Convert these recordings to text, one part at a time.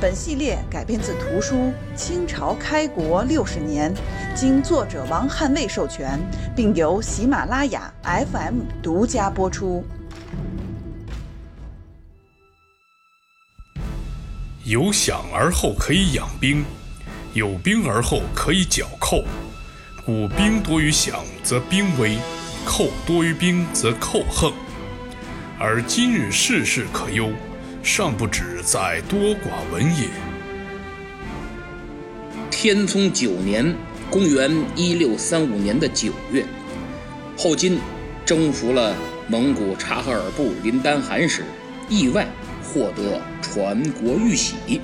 本系列改编自图书《清朝开国六十年》，经作者王汉卫授权，并由喜马拉雅 FM 独家播出。有饷而后可以养兵，有兵而后可以剿寇。故兵多于饷，则兵危；寇多于兵，则寇横。而今日世事可忧。尚不止在多寡闻也。天聪九年（公元一六三五年的九月），后金征服了蒙古察哈尔部林丹汗时，意外获得传国玉玺。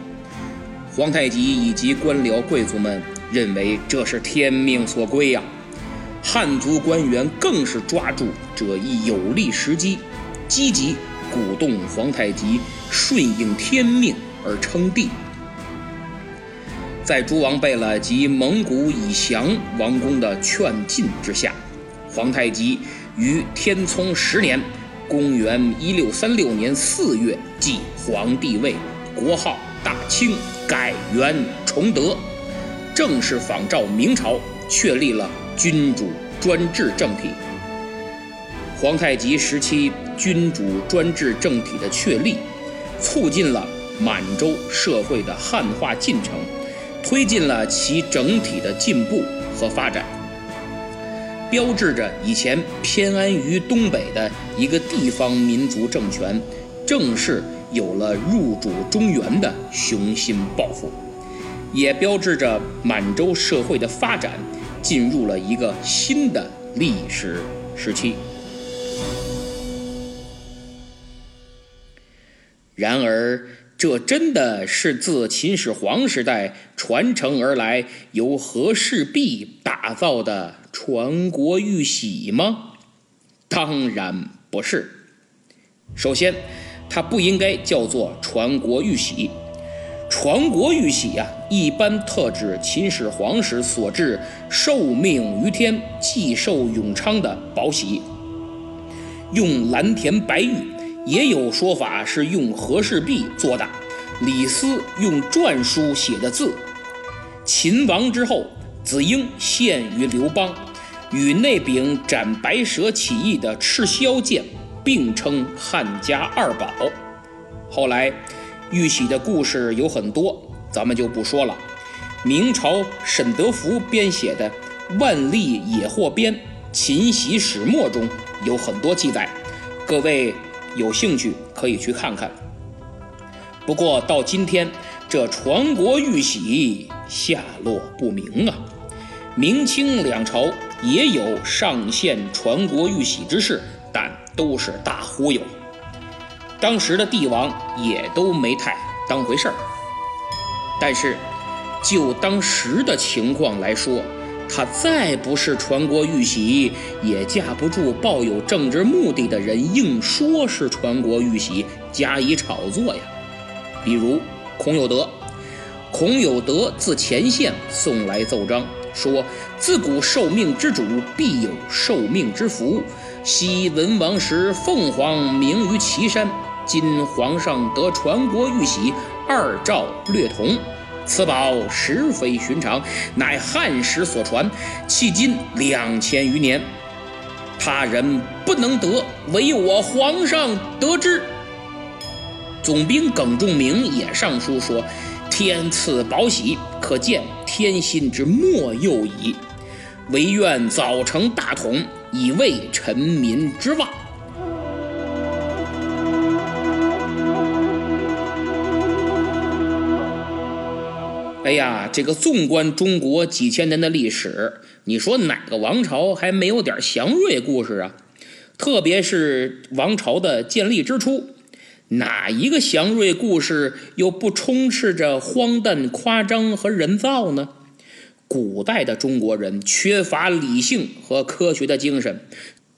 皇太极以及官僚贵族们认为这是天命所归呀。汉族官员更是抓住这一有利时机，积极。鼓动皇太极顺应天命而称帝，在诸王贝勒及蒙古以降王公的劝进之下，皇太极于天聪十年（公元1636年4月）即皇帝位，国号大清，改元崇德，正式仿照明朝确立了君主专制政体。皇太极时期。君主专制政体的确立，促进了满洲社会的汉化进程，推进了其整体的进步和发展，标志着以前偏安于东北的一个地方民族政权，正式有了入主中原的雄心抱负，也标志着满洲社会的发展进入了一个新的历史时期。然而，这真的是自秦始皇时代传承而来、由和氏璧打造的传国玉玺吗？当然不是。首先，它不应该叫做传国玉玺。传国玉玺呀，一般特指秦始皇时所制受命于天、既寿永昌的宝玺，用蓝田白玉。也有说法是用和氏璧做的，李斯用篆书写的字。秦亡之后，子婴献于刘邦，与那柄斩白蛇起义的赤霄剑并称汉家二宝。后来，玉玺的故事有很多，咱们就不说了。明朝沈德福编写的《万历野获编·秦玺始末》中有很多记载，各位。有兴趣可以去看看。不过到今天，这传国玉玺下落不明啊。明清两朝也有上献传国玉玺之事，但都是大忽悠。当时的帝王也都没太当回事儿。但是，就当时的情况来说，他再不是传国玉玺，也架不住抱有政治目的的人硬说是传国玉玺加以炒作呀。比如孔有德，孔有德自前线送来奏章，说自古受命之主必有受命之福。昔文王时，凤凰鸣于岐山，今皇上得传国玉玺，二诏略同。此宝实非寻常，乃汉时所传，迄今两千余年，他人不能得，唯我皇上得之。总兵耿仲明也上书说：“天赐宝玺，可见天心之莫佑矣。唯愿早成大统，以慰臣民之望。”哎呀，这个纵观中国几千年的历史，你说哪个王朝还没有点祥瑞故事啊？特别是王朝的建立之初，哪一个祥瑞故事又不充斥着荒诞、夸张和人造呢？古代的中国人缺乏理性和科学的精神，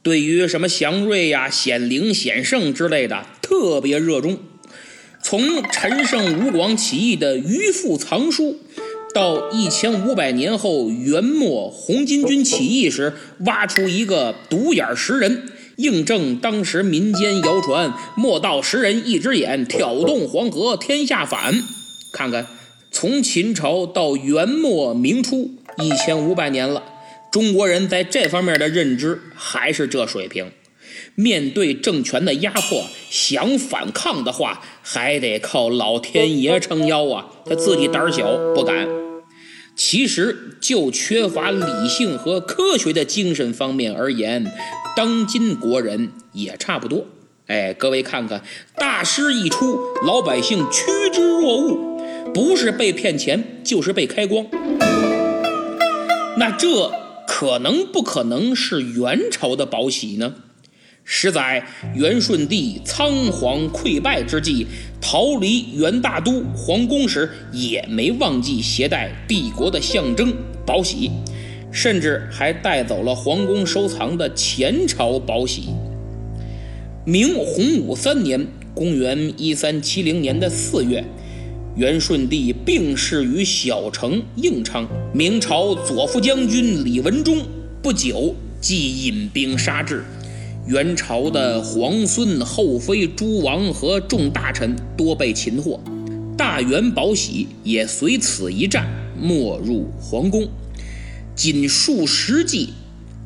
对于什么祥瑞呀、显灵、显圣之类的特别热衷。从陈胜吴广起义的鱼腹藏书，到一千五百年后元末红巾军起义时挖出一个独眼石人。印证当时民间谣传，莫道石人一只眼挑动黄河，天下反。看看，从秦朝到元末明初，一千五百年了，中国人在这方面的认知还是这水平。面对政权的压迫，想反抗的话，还得靠老天爷撑腰啊！他自己胆小不敢。其实就缺乏理性和科学的精神方面而言。当今国人也差不多，哎，各位看看，大师一出，老百姓趋之若鹜，不是被骗钱，就是被开光。那这可能不可能是元朝的宝玺呢？实载元顺帝仓皇溃败之际，逃离元大都皇宫时，也没忘记携带帝国的象征宝玺。甚至还带走了皇宫收藏的前朝宝玺。明洪武三年（公元1370年的四月），元顺帝病逝于小城应昌。明朝左副将军李文忠不久即引兵杀至，元朝的皇孙、后妃、诸王和众大臣多被擒获，大元宝玺也随此一战没入皇宫。仅数十骑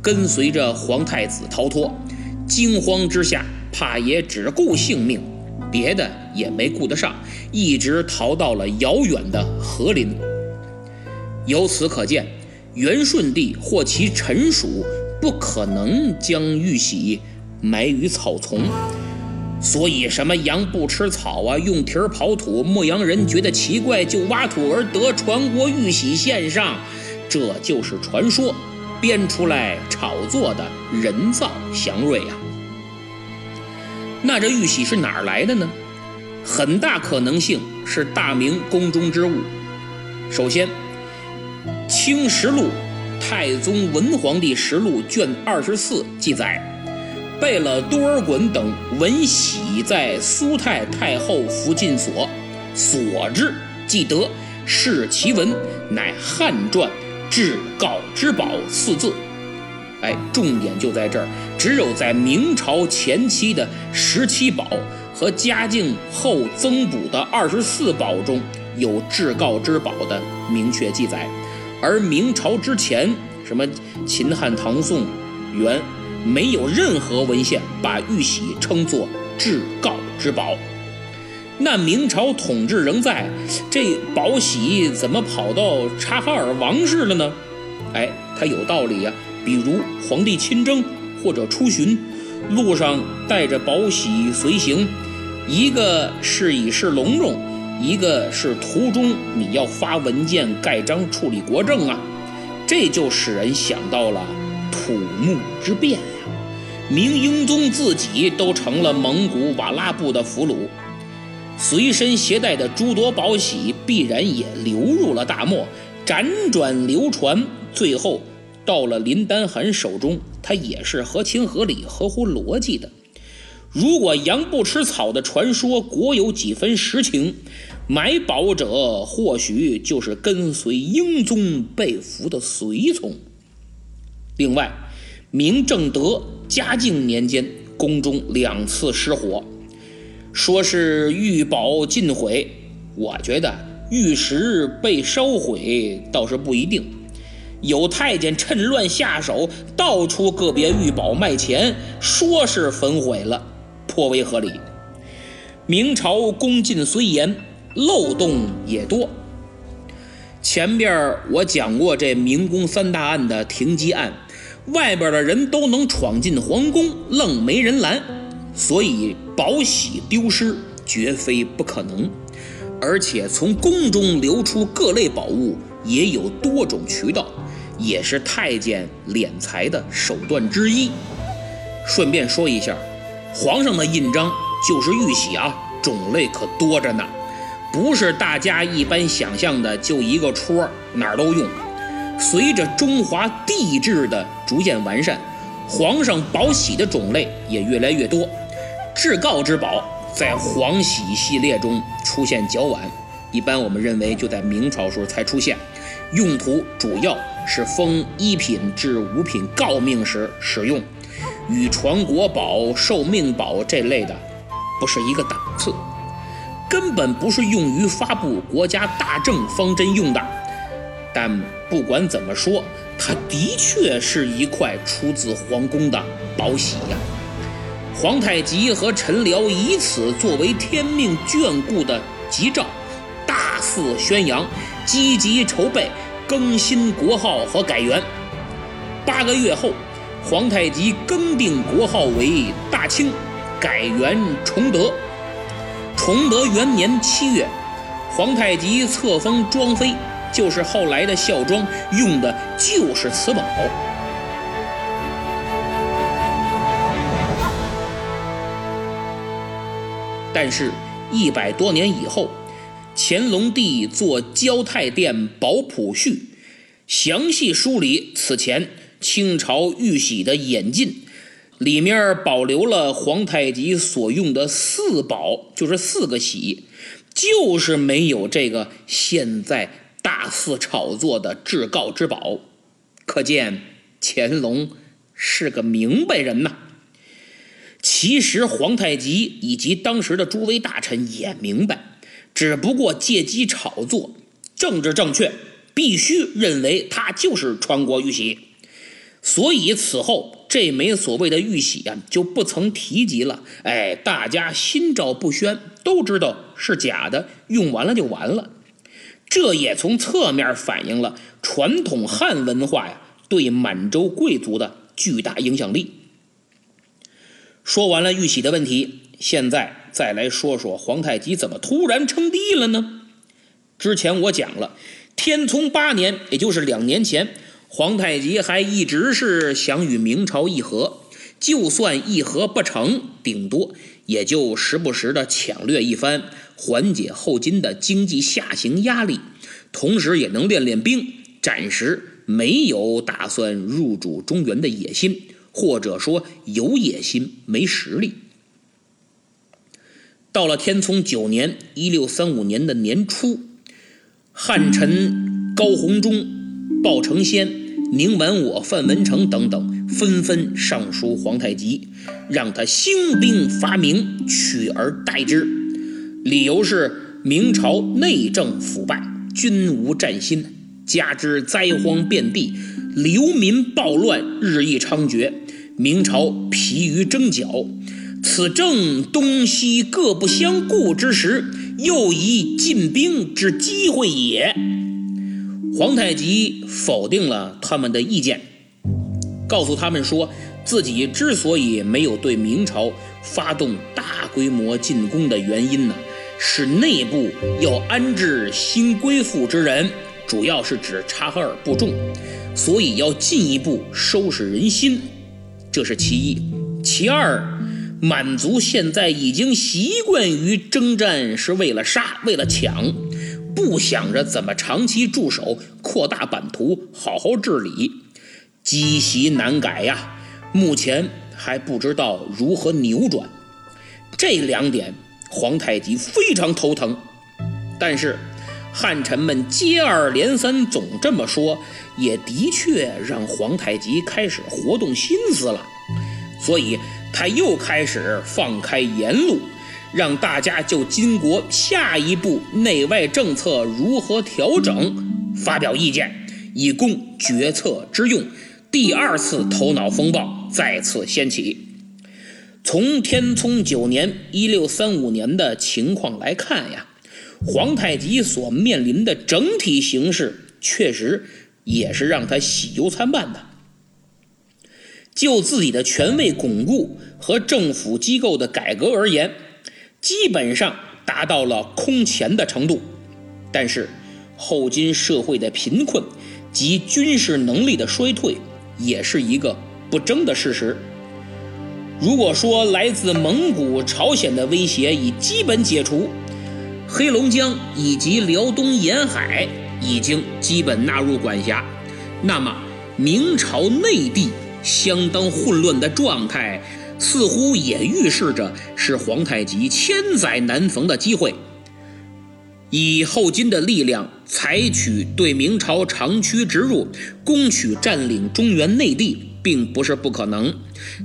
跟随着皇太子逃脱，惊慌之下，怕也只顾性命，别的也没顾得上，一直逃到了遥远的和林。由此可见，元顺帝或其臣属不可能将玉玺埋于草丛，所以什么羊不吃草啊，用蹄儿刨土，牧羊人觉得奇怪，就挖土而得传国玉玺献上。这就是传说编出来炒作的人造祥瑞呀。那这玉玺是哪儿来的呢？很大可能性是大明宫中之物。首先，《清实录》太宗文皇帝实录卷二十四记载，贝勒多尔衮等闻玺在苏太太后福晋所，所之，既得，视其文，乃汉传。至告之宝四字，哎，重点就在这儿。只有在明朝前期的十七宝和嘉靖后增补的二十四宝中有至告之宝的明确记载，而明朝之前，什么秦汉唐宋元，没有任何文献把玉玺称作至高之宝。那明朝统治仍在，这宝玺怎么跑到察哈尔王室了呢？哎，它有道理呀。比如皇帝亲征或者出巡，路上带着宝玺随行，一个是以示隆重，一个是途中你要发文件盖章处理国政啊。这就使人想到了土木之变呀。明英宗自己都成了蒙古瓦剌部的俘虏。随身携带的诸多宝玺必然也流入了大漠，辗转流传，最后到了林丹汗手中，他也是合情合理、合乎逻辑的。如果羊不吃草的传说果有几分实情，买宝者或许就是跟随英宗被俘的随从。另外，明正德、嘉靖年间，宫中两次失火。说是玉宝尽毁，我觉得玉石被烧毁倒是不一定。有太监趁乱下手，盗出个别玉宝卖钱，说是焚毁了，颇为合理。明朝宫禁虽严，漏洞也多。前边我讲过这明宫三大案的停机案，外边的人都能闯进皇宫，愣没人拦。所以宝玺丢失绝非不可能，而且从宫中流出各类宝物也有多种渠道，也是太监敛财的手段之一。顺便说一下，皇上的印章就是玉玺啊，种类可多着呢，不是大家一般想象的就一个戳哪儿都用。随着中华帝制的逐渐完善，皇上宝玺的种类也越来越多。至诰之宝在皇玺系列中出现较晚，一般我们认为就在明朝时候才出现，用途主要是封一品至五品诰命时使用，与传国宝、寿命宝这类的不是一个档次，根本不是用于发布国家大政方针用的。但不管怎么说，它的确是一块出自皇宫的宝玺呀。皇太极和陈辽以此作为天命眷顾的吉兆，大肆宣扬，积极筹备更新国号和改元。八个月后，皇太极更定国号为大清，改元崇德。崇德元年七月，皇太极册封庄妃。就是后来的孝庄用的就是此宝，但是，一百多年以后，乾隆帝作《交泰殿宝谱序》，详细梳理此前清朝玉玺的演进，里面保留了皇太极所用的四宝，就是四个玺，就是没有这个现在。大肆炒作的至高之宝，可见乾隆是个明白人呐。其实皇太极以及当时的诸位大臣也明白，只不过借机炒作，政治正确，必须认为它就是传国玉玺，所以此后这枚所谓的玉玺啊就不曾提及了。哎，大家心照不宣，都知道是假的，用完了就完了。这也从侧面反映了传统汉文化呀对满洲贵族的巨大影响力。说完了玉玺的问题，现在再来说说皇太极怎么突然称帝了呢？之前我讲了，天聪八年，也就是两年前，皇太极还一直是想与明朝议和，就算议和不成，顶多也就时不时的抢掠一番。缓解后金的经济下行压力，同时也能练练兵，暂时没有打算入主中原的野心，或者说有野心没实力。到了天聪九年（一六三五年的年初），汉臣高弘忠、鲍承先、宁完我、范文成等等纷纷上书皇太极，让他兴兵伐明，取而代之。理由是明朝内政腐败，军无战心，加之灾荒遍地，流民暴乱日益猖獗，明朝疲于征剿，此正东西各不相顾之时，又宜进兵之机会也。皇太极否定了他们的意见，告诉他们说自己之所以没有对明朝发动大规模进攻的原因呢？是内部要安置新归附之人，主要是指察哈尔部众，所以要进一步收拾人心，这是其一。其二，满族现在已经习惯于征战是为了杀，为了抢，不想着怎么长期驻守、扩大版图、好好治理，积习难改呀。目前还不知道如何扭转，这两点。皇太极非常头疼，但是汉臣们接二连三总这么说，也的确让皇太极开始活动心思了，所以他又开始放开言路，让大家就金国下一步内外政策如何调整发表意见，以供决策之用。第二次头脑风暴再次掀起。从天聪九年（一六三五年）的情况来看呀，皇太极所面临的整体形势确实也是让他喜忧参半的。就自己的权位巩固和政府机构的改革而言，基本上达到了空前的程度。但是，后金社会的贫困及军事能力的衰退，也是一个不争的事实。如果说来自蒙古、朝鲜的威胁已基本解除，黑龙江以及辽东沿海已经基本纳入管辖，那么明朝内地相当混乱的状态，似乎也预示着是皇太极千载难逢的机会。以后金的力量采取对明朝长驱直入，攻取占领中原内地，并不是不可能，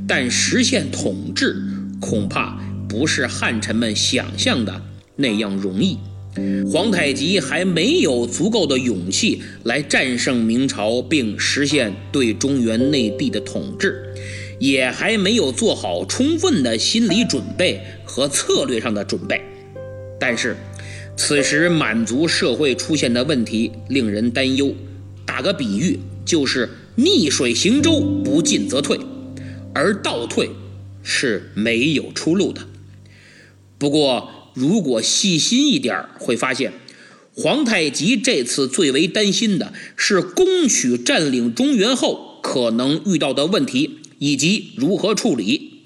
但实现统治恐怕不是汉臣们想象的那样容易。皇太极还没有足够的勇气来战胜明朝，并实现对中原内地的统治，也还没有做好充分的心理准备和策略上的准备。但是，此时满族社会出现的问题令人担忧。打个比喻，就是逆水行舟，不进则退，而倒退是没有出路的。不过，如果细心一点，会发现皇太极这次最为担心的是攻取占领中原后可能遇到的问题以及如何处理，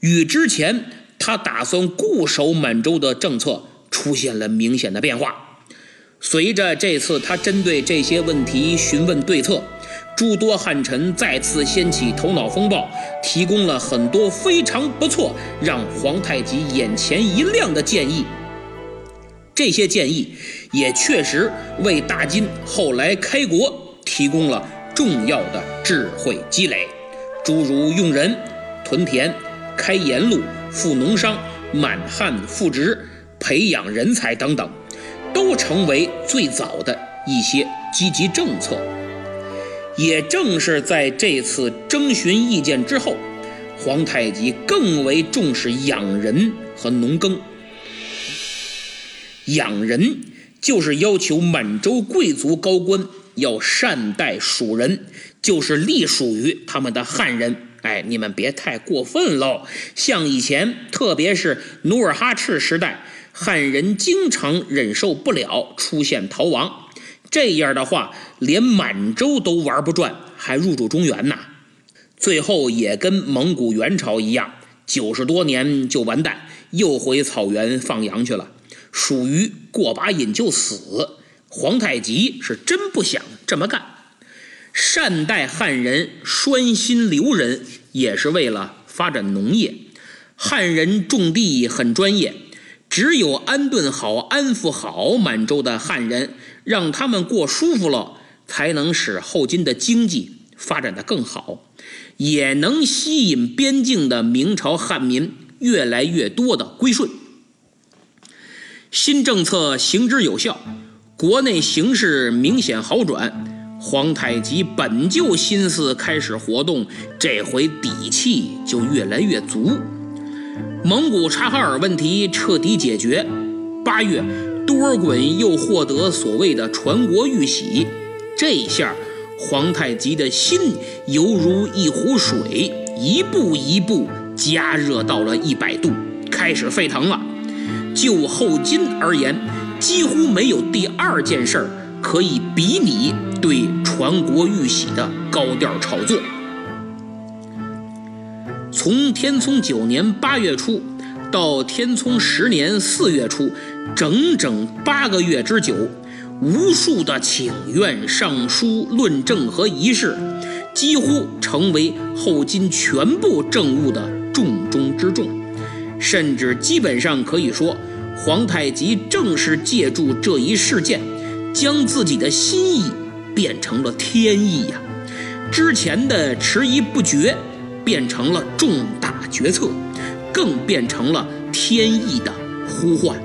与之前他打算固守满洲的政策出现了明显的变化。随着这次他针对这些问题询问对策。诸多汉臣再次掀起头脑风暴，提供了很多非常不错、让皇太极眼前一亮的建议。这些建议也确实为大金后来开国提供了重要的智慧积累，诸如用人、屯田、开盐路、富农商、满汉复职、培养人才等等，都成为最早的一些积极政策。也正是在这次征询意见之后，皇太极更为重视养人和农耕。养人就是要求满洲贵族高官要善待蜀人，就是隶属于他们的汉人。哎，你们别太过分喽！像以前，特别是努尔哈赤时代，汉人经常忍受不了出现逃亡。这样的话，连满洲都玩不转，还入主中原呐？最后也跟蒙古元朝一样，九十多年就完蛋，又回草原放羊去了，属于过把瘾就死。皇太极是真不想这么干，善待汉人，拴心留人，也是为了发展农业。汉人种地很专业。只有安顿好、安抚好满洲的汉人，让他们过舒服了，才能使后金的经济发展的更好，也能吸引边境的明朝汉民越来越多的归顺。新政策行之有效，国内形势明显好转。皇太极本就心思开始活动，这回底气就越来越足。蒙古察哈尔问题彻底解决，八月，多尔衮又获得所谓的传国玉玺，这下皇太极的心犹如一壶水，一步一步加热到了一百度，开始沸腾了。就后金而言，几乎没有第二件事儿可以比拟对传国玉玺的高调炒作。从天聪九年八月初到天聪十年四月初，整整八个月之久，无数的请愿、上书、论证和仪式，几乎成为后金全部政务的重中之重。甚至基本上可以说，皇太极正是借助这一事件，将自己的心意变成了天意呀！之前的迟疑不决。变成了重大决策，更变成了天意的呼唤。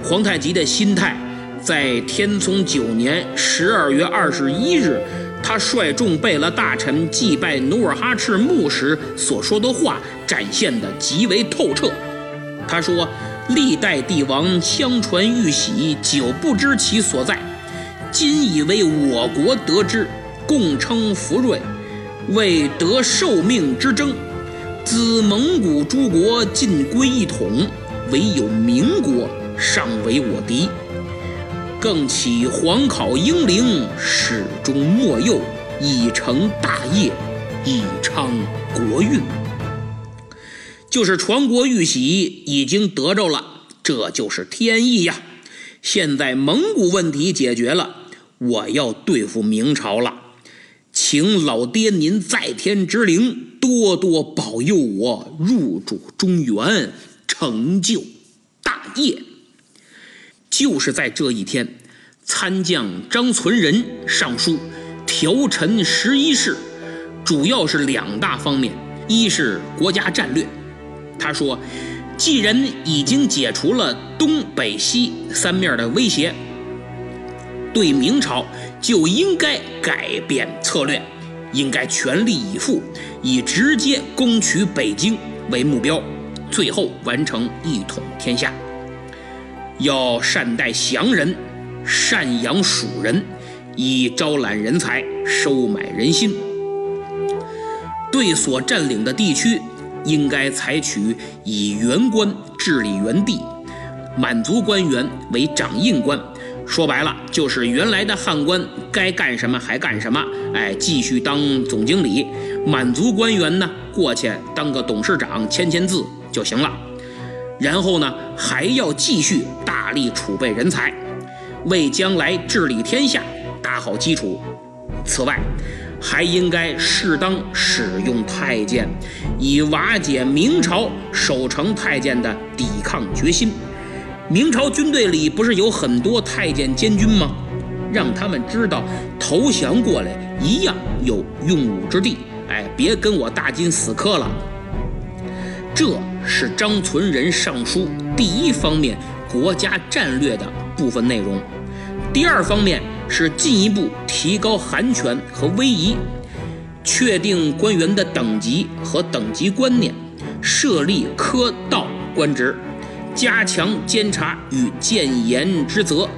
皇太极的心态，在天聪九年十二月二十一日，他率众贝勒大臣祭拜努尔哈赤墓时所说的话，展现的极为透彻。他说：“历代帝王相传玉玺，久不知其所在，今以为我国得之，共称福瑞。”为得受命之争，自蒙古诸国尽归一统，唯有明国尚为我敌。更启皇考英灵，始终莫佑，以成大业，以昌国运。就是传国玉玺已经得着了，这就是天意呀。现在蒙古问题解决了，我要对付明朝了。请老爹您在天之灵多多保佑我入主中原，成就大业。就是在这一天，参将张存仁上书调陈十一事，主要是两大方面：一是国家战略。他说，既然已经解除了东北西三面的威胁，对明朝。就应该改变策略，应该全力以赴，以直接攻取北京为目标，最后完成一统天下。要善待降人，赡养蜀人，以招揽人才，收买人心。对所占领的地区，应该采取以原官治理原地，满族官员为掌印官。说白了，就是原来的汉官该干什么还干什么，哎，继续当总经理；满族官员呢，过去当个董事长，签签字就行了。然后呢，还要继续大力储备人才，为将来治理天下打好基础。此外，还应该适当使用太监，以瓦解明朝守城太监的抵抗决心。明朝军队里不是有很多太监监军吗？让他们知道投降过来一样有用武之地。哎，别跟我大金死磕了。这是张存仁上书第一方面国家战略的部分内容。第二方面是进一步提高韩权和威仪，确定官员的等级和等级观念，设立科道官职。加强监察与谏言之责，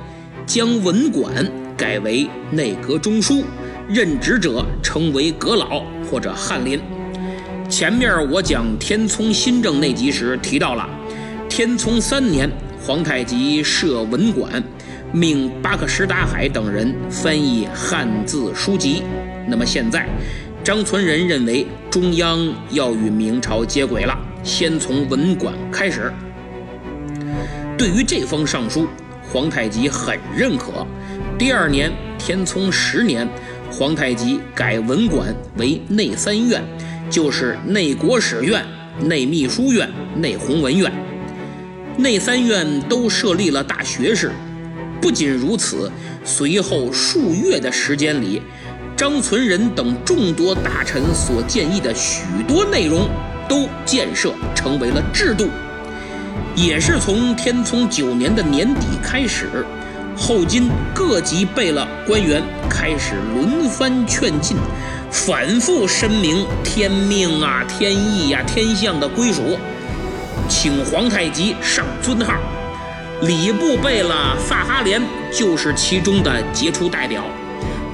将文管改为内阁中书，任职者称为阁老或者翰林。前面我讲天聪新政那集时提到了，天聪三年，皇太极设文管，命巴克什达海等人翻译汉字书籍。那么现在，张存仁认为中央要与明朝接轨了，先从文管开始。对于这封上书，皇太极很认可。第二年，天聪十年，皇太极改文馆为内三院，就是内国史院、内秘书院、内弘文院。内三院都设立了大学士。不仅如此，随后数月的时间里，张存仁等众多大臣所建议的许多内容，都建设成为了制度。也是从天聪九年的年底开始，后金各级贝勒官员开始轮番劝进，反复申明天命啊、天意呀、天象的归属，请皇太极上尊号。礼部贝勒萨哈连就是其中的杰出代表，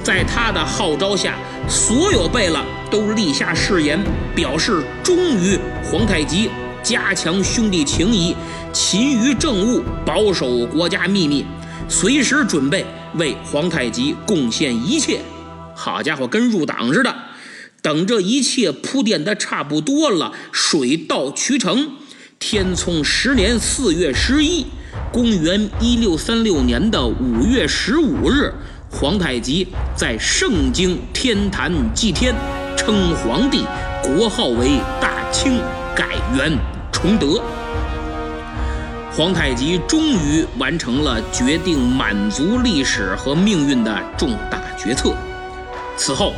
在他的号召下，所有贝勒都立下誓言，表示忠于皇太极。加强兄弟情谊，勤于政务，保守国家秘密，随时准备为皇太极贡献一切。好家伙，跟入党似的。等这一切铺垫的差不多了，水到渠成。天聪十年四月十一，公元一六三六年的五月十五日，皇太极在盛京天坛祭天，称皇帝，国号为大清。改元崇德，皇太极终于完成了决定满族历史和命运的重大决策。此后，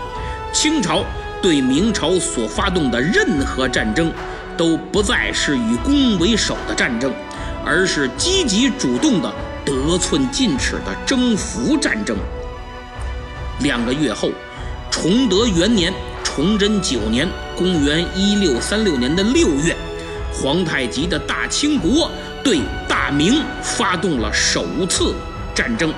清朝对明朝所发动的任何战争，都不再是以攻为守的战争，而是积极主动的得寸进尺的征服战争。两个月后，崇德元年。崇祯九年，公元一六三六年的六月，皇太极的大清国对大明发动了首次战争，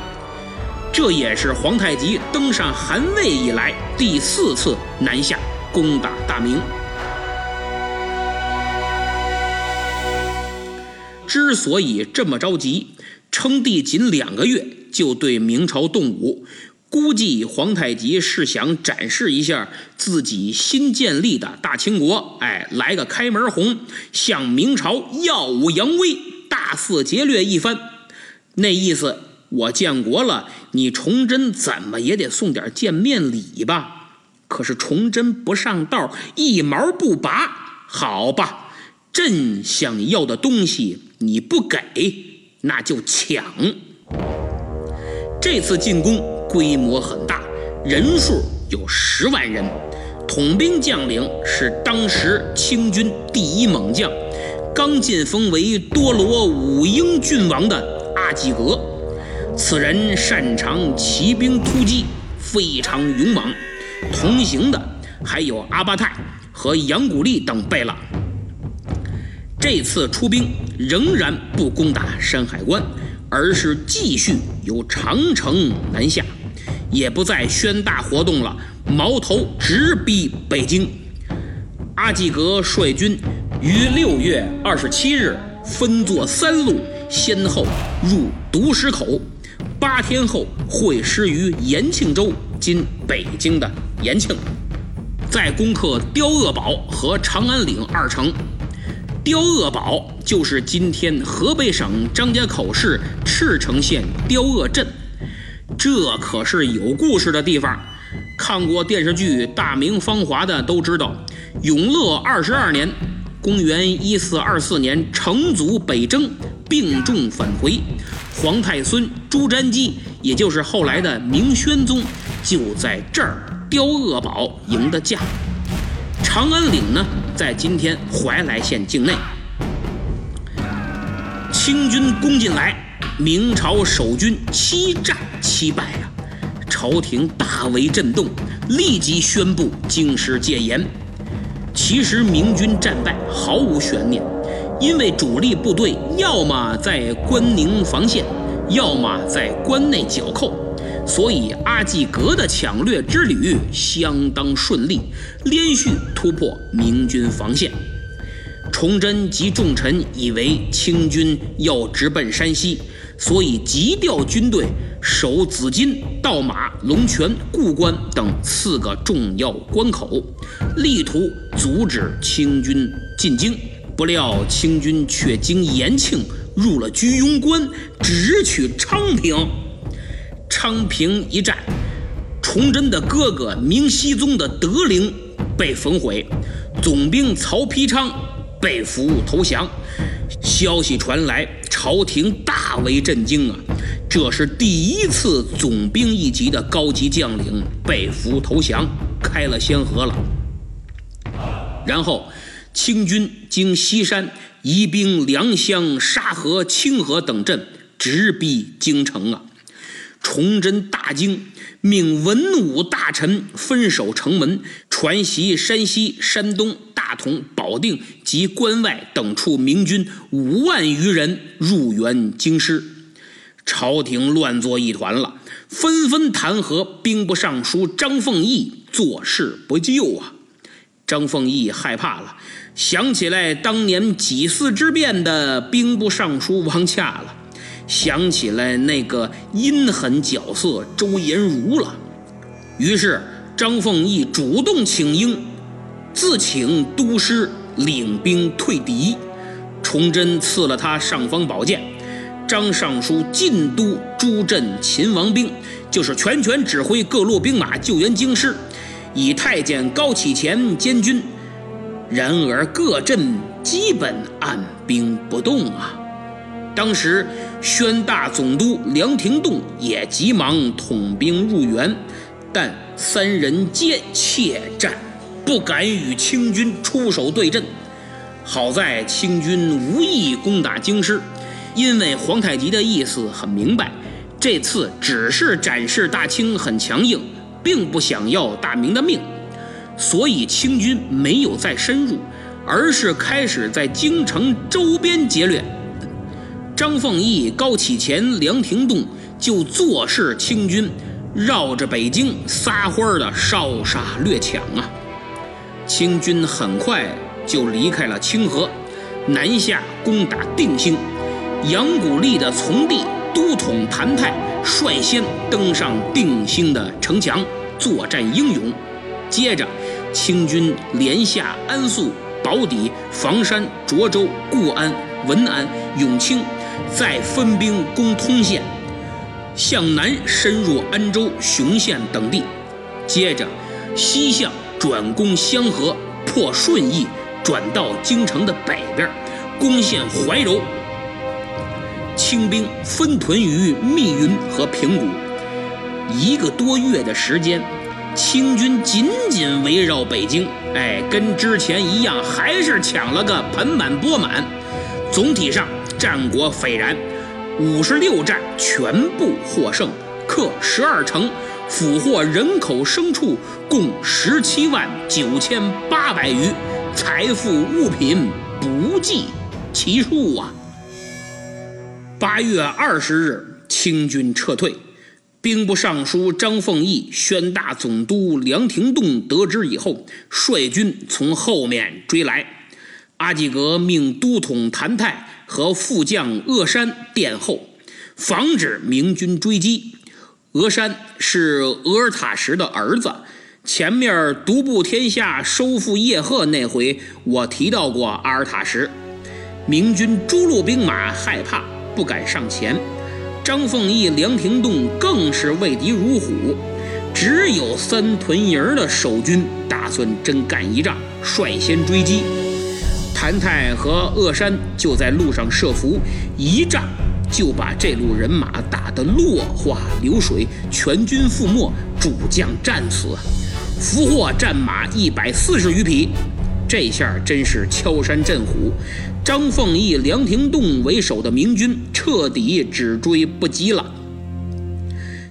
这也是皇太极登上汗位以来第四次南下攻打大明。之所以这么着急，称帝仅两个月就对明朝动武，估计皇太极是想展示一下自己新建立的大清国，哎，来个开门红，向明朝耀武扬威，大肆劫掠一番。那意思，我建国了，你崇祯怎么也得送点见面礼吧？可是崇祯不上道，一毛不拔。好吧，朕想要的东西你不给，那就抢。这次进攻。规模很大，人数有十万人，统兵将领是当时清军第一猛将，刚晋封为多罗武英郡王的阿济格。此人擅长骑兵突击，非常勇猛。同行的还有阿巴泰和杨古力等贝勒。这次出兵仍然不攻打山海关，而是继续由长城南下。也不再宣大活动了，矛头直逼北京。阿济格率军于六月二十七日分作三路，先后入独石口，八天后会师于延庆州（今北京的延庆），再攻克刁鄂堡和长安岭二城。刁鄂堡就是今天河北省张家口市赤城县刁鄂镇。这可是有故事的地方，看过电视剧《大明芳华》的都知道，永乐二十二年（公元一四二四年），成祖北征，病重返回，皇太孙朱瞻基，也就是后来的明宣宗，就在这儿刁鄂堡赢的驾。长安岭呢，在今天怀来县境内，清军攻进来。明朝守军七战七败啊，朝廷大为震动，立即宣布京师戒严。其实明军战败毫无悬念，因为主力部队要么在关宁防线，要么在关内剿寇，所以阿济格的抢掠之旅相当顺利，连续突破明军防线。崇祯及重臣以为清军要直奔山西。所以急调军队守紫金、道马、龙泉、故关等四个重要关口，力图阻止清军进京。不料清军却经延庆入了居庸关，直取昌平。昌平一战，崇祯的哥哥明熹宗的德陵被焚毁，总兵曹丕昌被俘投降。消息传来。朝廷大为震惊啊！这是第一次总兵一级的高级将领被俘投降，开了先河了。然后，清军经西山移兵良乡、沙河、清河等镇，直逼京城啊！崇祯大惊，命文武大臣分守城门，传习山西、山东。大同、保定及关外等处明军五万余人入援京师，朝廷乱作一团了，纷纷弹劾兵部尚书张凤义坐视不救啊！张凤义害怕了，想起来当年几次之变的兵部尚书王洽了，想起来那个阴狠角色周延儒了，于是张凤义主动请缨。自请督师领兵退敌，崇祯赐了他尚方宝剑。张尚书进都诸镇秦王兵，就是全权指挥各路兵马救援京师，以太监高启乾监军。然而各镇基本按兵不动啊。当时宣大总督梁廷栋也急忙统兵入援，但三人皆怯战。不敢与清军出手对阵，好在清军无意攻打京师，因为皇太极的意思很明白，这次只是展示大清很强硬，并不想要大明的命，所以清军没有再深入，而是开始在京城周边劫掠。张凤义、高启乾、梁廷栋就坐视清军绕着北京撒欢的烧杀掠抢啊！清军很快就离开了清河，南下攻打定兴。杨古立的从弟都统谭泰率先登上定兴的城墙，作战英勇。接着，清军连下安宿、宝坻、房山、涿州、固安、文安、永清，再分兵攻通县，向南深入安州、雄县等地。接着，西向转攻香河，破顺义，转到京城的北边，攻陷怀柔。清兵分屯于密云和平谷，一个多月的时间，清军紧紧围绕北京，哎，跟之前一样，还是抢了个盆满钵满。总体上战果斐然，五十六战全部获胜，克十二城，俘获人口牲畜共十七万九千八百余，财富物品不计其数啊。八月二十日，清军撤退。兵部尚书张凤毅、宣大总督梁廷栋得知以后，率军从后面追来。阿济格命都统谭泰和副将鄂山殿后，防止明军追击。鄂山是额尔塔什的儿子。前面独步天下、收复叶赫那回，我提到过阿尔塔什。明军诸路兵马害怕。不敢上前，张凤义、梁廷栋更是畏敌如虎，只有三屯营的守军打算真干一仗，率先追击。韩泰和鄂山就在路上设伏，一仗就把这路人马打得落花流水，全军覆没，主将战死，俘获战马一百四十余匹。这下真是敲山震虎，张凤义、梁廷栋为首的明军彻底只追不及了。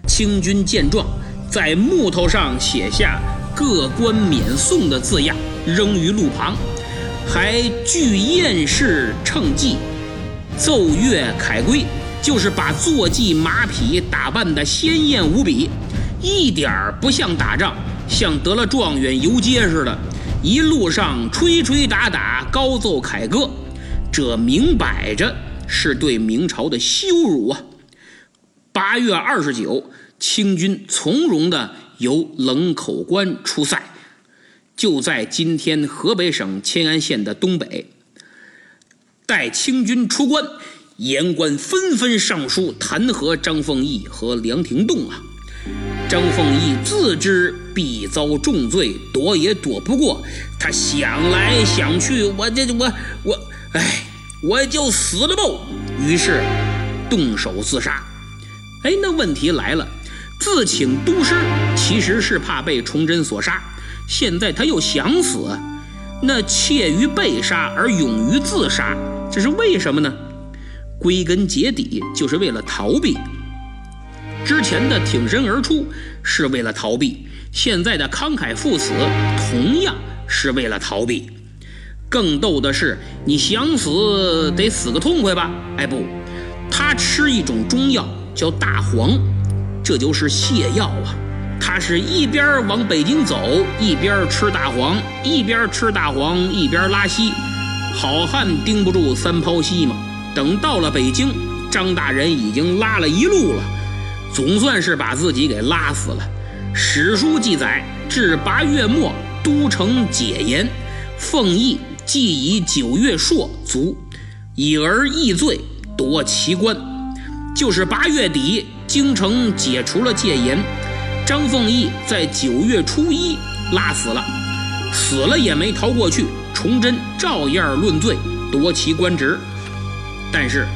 清军见状，在木头上写下“各官免送”的字样，扔于路旁，还据燕式乘骑，奏乐凯归，就是把坐骑马匹打扮的鲜艳无比，一点儿不像打仗，像得了状元游街似的。一路上吹吹打打，高奏凯歌，这明摆着是对明朝的羞辱啊！八月二十九，清军从容的由冷口关出塞，就在今天河北省迁安县的东北。待清军出关，言官纷纷上书弹劾张凤义和梁廷栋啊。张凤义自知必遭重罪，躲也躲不过。他想来想去，我这我我，哎，我就死了吧！于是动手自杀。哎，那问题来了，自请督师其实是怕被崇祯所杀，现在他又想死，那怯于被杀而勇于自杀，这是为什么呢？归根结底就是为了逃避。之前的挺身而出是为了逃避，现在的慷慨赴死同样是为了逃避。更逗的是，你想死得死个痛快吧？哎不，他吃一种中药叫大黄，这就是泻药啊。他是一边往北京走，一边吃大黄，一边吃大黄一边拉稀。好汉盯不住三泡稀嘛。等到了北京，张大人已经拉了一路了。总算是把自己给拉死了。史书记载，至八月末，都城解严，奉义即以九月朔卒，以而易罪，夺其官。就是八月底，京城解除了戒严，张凤义在九月初一拉死了，死了也没逃过去，崇祯照样论罪，夺其官职。但是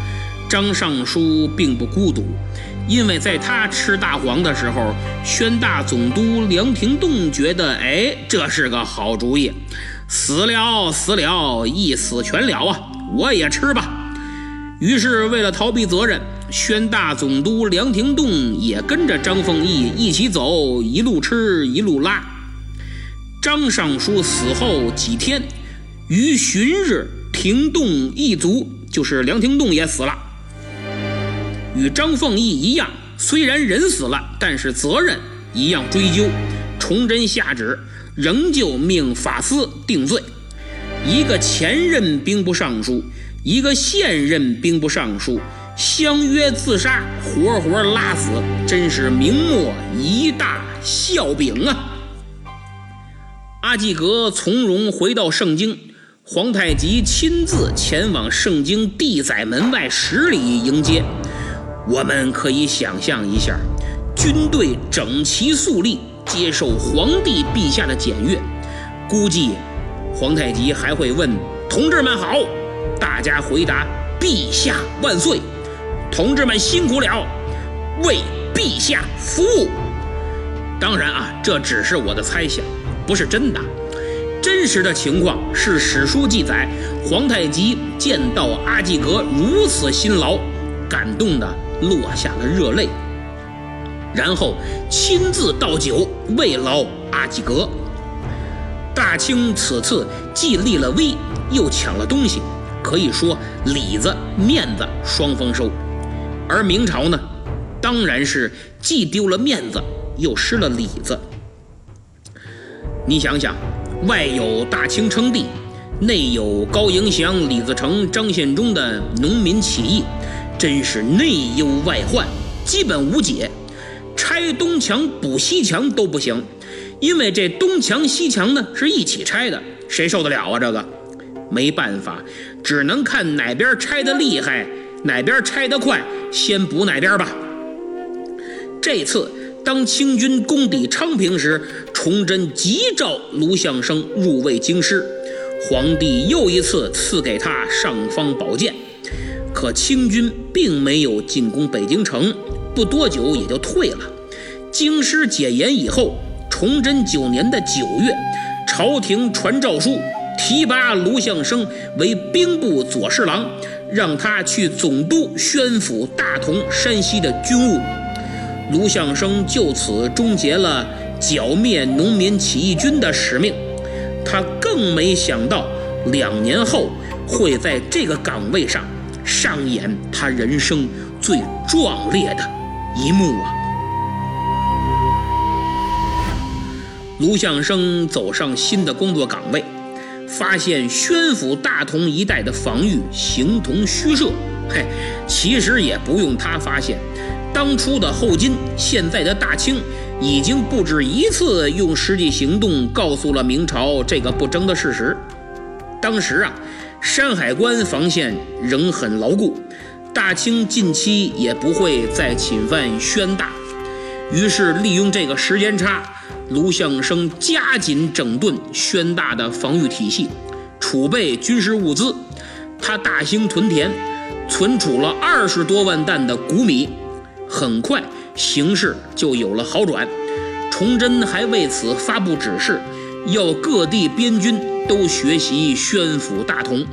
张尚书并不孤独。因为在他吃大黄的时候，宣大总督梁廷栋觉得，哎，这是个好主意，死了死了，一死全了啊，我也吃吧。于是为了逃避责任，宣大总督梁廷栋也跟着张凤义一起走，一路吃一路拉。张尚书死后几天，于旬日，廷栋一族，就是梁廷栋也死了。与张凤义一样，虽然人死了，但是责任一样追究。崇祯下旨，仍旧命法司定罪。一个前任兵部尚书，一个现任兵部尚书，相约自杀，活活拉死，真是明末一大笑柄啊！阿济格从容回到盛京，皇太极亲自前往盛京地宰门外十里迎接。我们可以想象一下，军队整齐肃立，接受皇帝陛下的检阅。估计皇太极还会问：“同志们好！”大家回答：“陛下万岁！”同志们辛苦了，为陛下服务。当然啊，这只是我的猜想，不是真的。真实的情况是史书记载，皇太极见到阿济格如此辛劳，感动的落下了热泪，然后亲自倒酒慰劳阿济格。大清此次既立了威，又抢了东西，可以说里子面子双丰收。而明朝呢，当然是既丢了面子，又失了里子。你想想，外有大清称帝，内有高迎祥、李自成、张献忠的农民起义，真是内忧外患，基本无解。拆东墙补西墙都不行，因为这东墙西墙呢是一起拆的，谁受得了啊？这个没办法，只能看哪边拆的厉害。哪边拆得快，先补哪边吧。这次当清军攻抵昌平时，崇祯急召卢象升入卫京师，皇帝又一次赐给他尚方宝剑。可清军并没有进攻北京城，不多久也就退了。京师解严以后，崇祯九年的九月，朝廷传诏书，提拔卢象升为兵部左侍郎。让他去总督宣府大同山西的军务，卢象升就此终结了剿灭农民起义军的使命。他更没想到，两年后会在这个岗位上上演他人生最壮烈的一幕啊！卢象升走上新的工作岗位。发现宣府大同一带的防御形同虚设，嘿，其实也不用他发现，当初的后金，现在的大清，已经不止一次用实际行动告诉了明朝这个不争的事实。当时啊，山海关防线仍很牢固，大清近期也不会再侵犯宣大，于是利用这个时间差。卢象升加紧整顿宣大的防御体系，储备军事物资。他大兴屯田，存储了二十多万担的谷米。很快，形势就有了好转。崇祯还为此发布指示，要各地边军都学习宣府大同。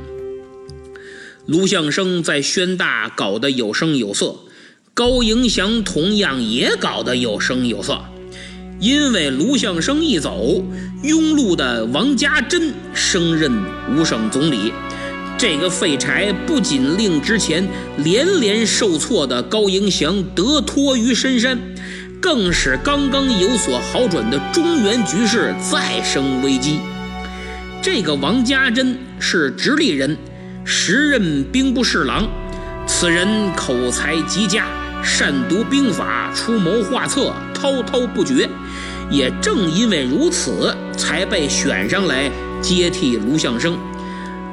卢象升在宣大搞得有声有色，高迎祥同样也搞得有声有色。因为卢象升一走，庸碌的王家珍升任五省总理。这个废柴不仅令之前连连受挫的高迎祥得脱于深山，更使刚刚有所好转的中原局势再生危机。这个王家珍是直隶人，时任兵部侍郎。此人口才极佳，善读兵法，出谋划策，滔滔不绝。也正因为如此，才被选上来接替卢象升。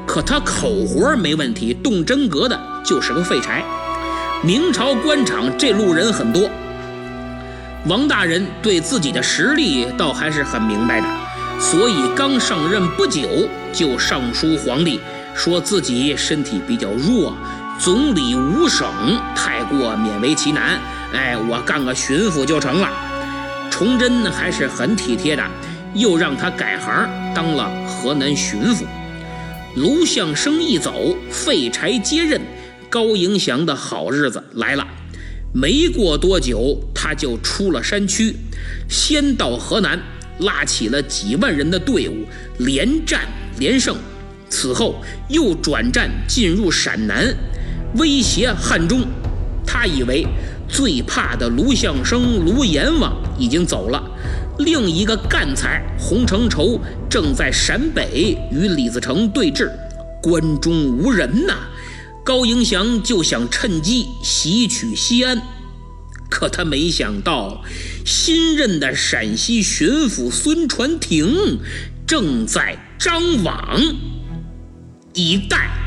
可他口活没问题，动真格的就是个废柴。明朝官场这路人很多，王大人对自己的实力倒还是很明白的，所以刚上任不久就上书皇帝，说自己身体比较弱，总理五省太过勉为其难，哎，我干个巡抚就成了。崇祯还是很体贴的，又让他改行当了河南巡抚。卢象升一走，废柴接任，高迎祥的好日子来了。没过多久，他就出了山区，先到河南，拉起了几万人的队伍，连战连胜。此后又转战进入陕南，威胁汉中。他以为。最怕的卢象升、卢阎王已经走了，另一个干才洪承畴正在陕北与李自成对峙，关中无人呐。高迎祥就想趁机袭取西安，可他没想到，新任的陕西巡抚孙传庭正在张网以待。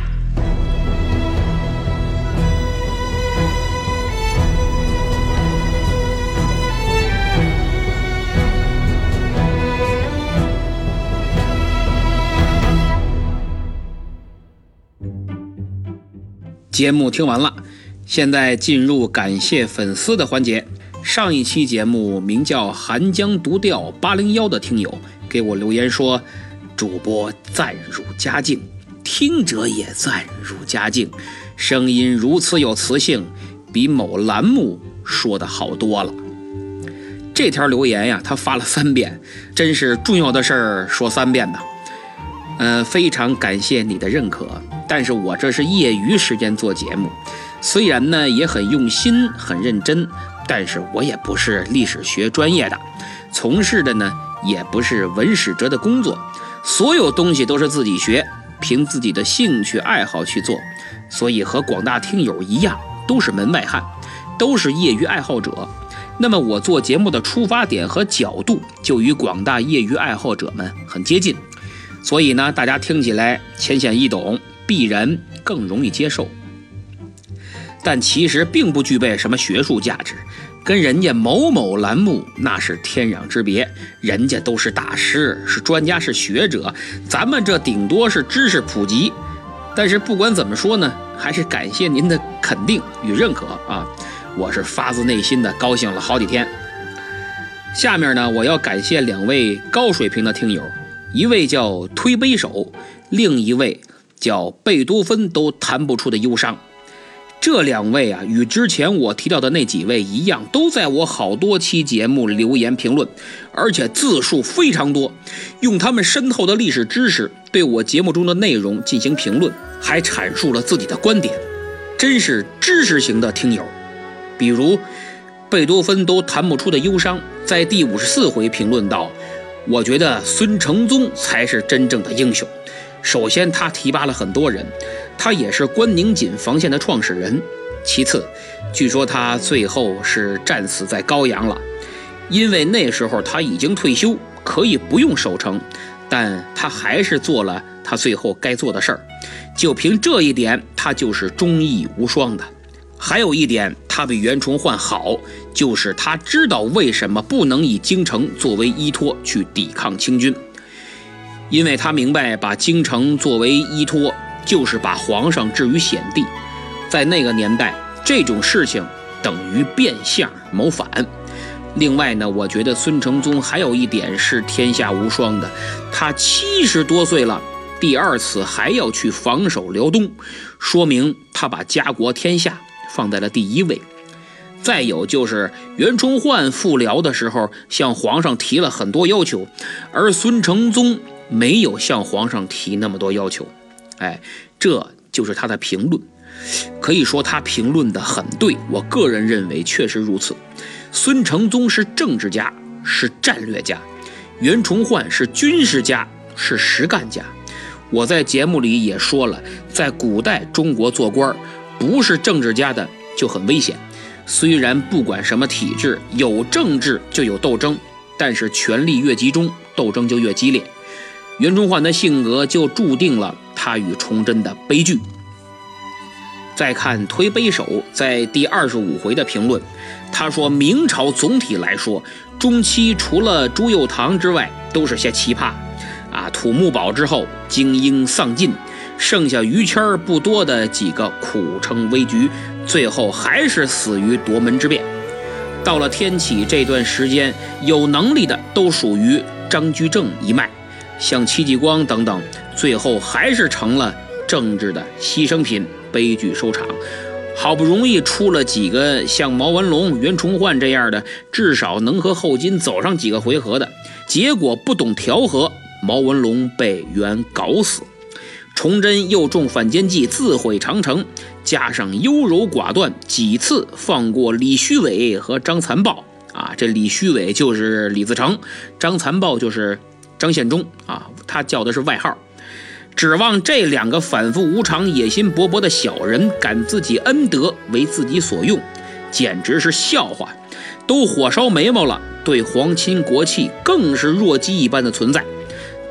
节目听完了，现在进入感谢粉丝的环节。上一期节目名叫《寒江独钓八零幺》的听友给我留言说，主播赞入佳境，听者也赞入佳境，声音如此有磁性，比某栏目说的好多了。这条留言呀，他发了三遍，真是重要的事儿说三遍呐。嗯，非常感谢你的认可。但是我这是业余时间做节目，虽然呢也很用心、很认真，但是我也不是历史学专业的，从事的呢也不是文史哲的工作，所有东西都是自己学，凭自己的兴趣爱好去做，所以和广大听友一样，都是门外汉，都是业余爱好者。那么我做节目的出发点和角度就与广大业余爱好者们很接近，所以呢，大家听起来浅显易懂。必然更容易接受，但其实并不具备什么学术价值，跟人家某某栏目那是天壤之别。人家都是大师，是专家，是学者，咱们这顶多是知识普及。但是不管怎么说呢，还是感谢您的肯定与认可啊！我是发自内心的高兴了好几天。下面呢，我要感谢两位高水平的听友，一位叫推杯手，另一位。叫贝多芬都弹不出的忧伤，这两位啊，与之前我提到的那几位一样，都在我好多期节目留言评论，而且字数非常多，用他们深厚的历史知识对我节目中的内容进行评论，还阐述了自己的观点，真是知识型的听友。比如，贝多芬都弹不出的忧伤，在第五十四回评论道：“我觉得孙承宗才是真正的英雄。”首先，他提拔了很多人，他也是关宁锦防线的创始人。其次，据说他最后是战死在高阳了，因为那时候他已经退休，可以不用守城，但他还是做了他最后该做的事儿。就凭这一点，他就是忠义无双的。还有一点，他比袁崇焕好，就是他知道为什么不能以京城作为依托去抵抗清军。因为他明白，把京城作为依托，就是把皇上置于险地。在那个年代，这种事情等于变相谋反。另外呢，我觉得孙承宗还有一点是天下无双的，他七十多岁了，第二次还要去防守辽东，说明他把家国天下放在了第一位。再有就是袁崇焕复辽的时候，向皇上提了很多要求，而孙承宗。没有向皇上提那么多要求，哎，这就是他的评论，可以说他评论的很对，我个人认为确实如此。孙承宗是政治家，是战略家；袁崇焕是军事家，是实干家。我在节目里也说了，在古代中国做官，不是政治家的就很危险。虽然不管什么体制，有政治就有斗争，但是权力越集中，斗争就越激烈。袁崇焕的性格就注定了他与崇祯的悲剧。再看推杯手在第二十五回的评论，他说明朝总体来说，中期除了朱佑樘之外，都是些奇葩。啊，土木堡之后，精英丧尽，剩下于谦不多的几个苦撑危局，最后还是死于夺门之变。到了天启这段时间，有能力的都属于张居正一脉。像戚继光等等，最后还是成了政治的牺牲品，悲剧收场。好不容易出了几个像毛文龙、袁崇焕这样的，至少能和后金走上几个回合的，结果不懂调和，毛文龙被袁搞死，崇祯又中反间计，自毁长城，加上优柔寡断，几次放过李虚伟和张残暴。啊，这李虚伟就是李自成，张残暴就是。张献忠啊，他叫的是外号。指望这两个反复无常、野心勃勃的小人感自己恩德为自己所用，简直是笑话！都火烧眉毛了，对皇亲国戚更是弱鸡一般的存在。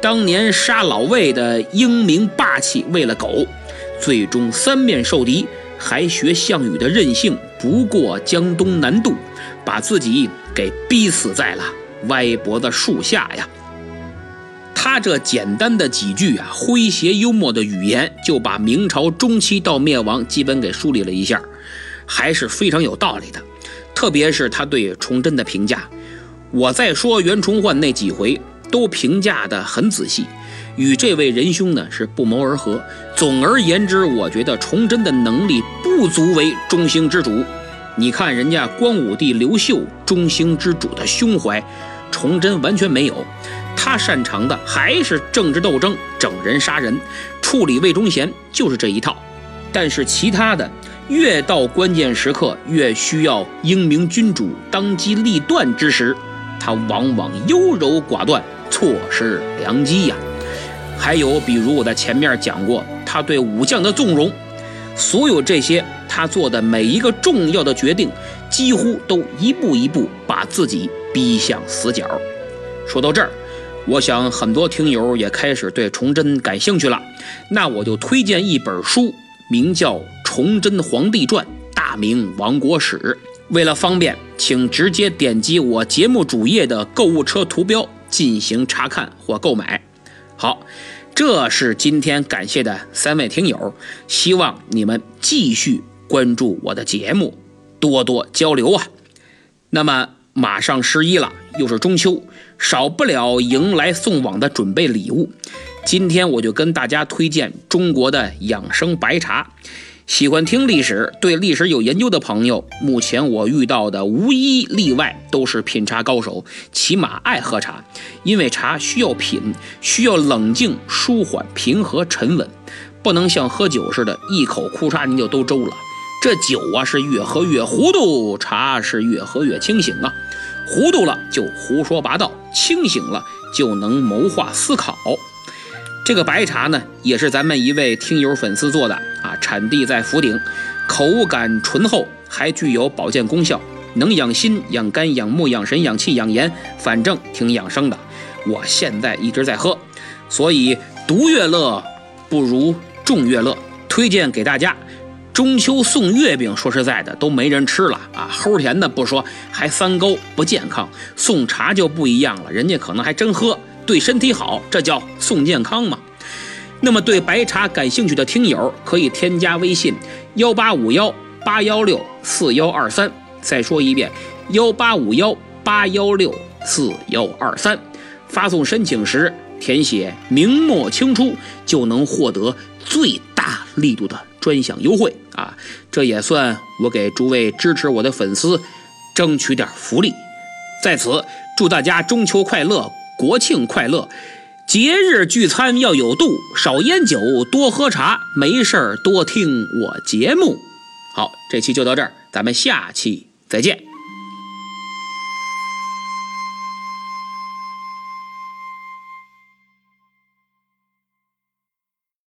当年杀老魏的英明霸气，为了狗，最终三面受敌，还学项羽的任性，不过江东南渡，把自己给逼死在了歪脖子树下呀！他这简单的几句啊，诙谐幽默的语言，就把明朝中期到灭亡基本给梳理了一下，还是非常有道理的。特别是他对崇祯的评价，我再说袁崇焕那几回都评价的很仔细，与这位仁兄呢是不谋而合。总而言之，我觉得崇祯的能力不足为中兴之主。你看人家光武帝刘秀中兴之主的胸怀，崇祯完全没有。他擅长的还是政治斗争、整人杀人、处理魏忠贤，就是这一套。但是其他的，越到关键时刻，越需要英明君主当机立断之时，他往往优柔寡断，错失良机呀。还有，比如我在前面讲过，他对武将的纵容，所有这些他做的每一个重要的决定，几乎都一步一步把自己逼向死角。说到这儿。我想很多听友也开始对崇祯感兴趣了，那我就推荐一本书，名叫《崇祯皇帝传·大明亡国史》。为了方便，请直接点击我节目主页的购物车图标进行查看或购买。好，这是今天感谢的三位听友，希望你们继续关注我的节目，多多交流啊。那么马上十一了，又是中秋。少不了迎来送往的准备礼物，今天我就跟大家推荐中国的养生白茶。喜欢听历史、对历史有研究的朋友，目前我遇到的无一例外都是品茶高手，起码爱喝茶。因为茶需要品，需要冷静、舒缓、平和、沉稳，不能像喝酒似的，一口哭嚓您就都周了。这酒啊是越喝越糊涂，茶是越喝越清醒啊。糊涂了就胡说八道，清醒了就能谋划思考。这个白茶呢，也是咱们一位听友粉丝做的啊，产地在福鼎，口感醇厚，还具有保健功效，能养心、养肝、养目、养神、养气、养颜，反正挺养生的。我现在一直在喝，所以独乐乐不如众乐乐，推荐给大家。中秋送月饼，说实在的都没人吃了啊！齁甜的不说，还三高不健康。送茶就不一样了，人家可能还真喝，对身体好，这叫送健康嘛。那么对白茶感兴趣的听友，可以添加微信幺八五幺八幺六四幺二三。再说一遍，幺八五幺八幺六四幺二三。发送申请时填写明末清初，就能获得最大力度的。专享优惠啊！这也算我给诸位支持我的粉丝争取点福利。在此祝大家中秋快乐，国庆快乐！节日聚餐要有度，少烟酒，多喝茶，没事多听我节目。好，这期就到这儿，咱们下期再见。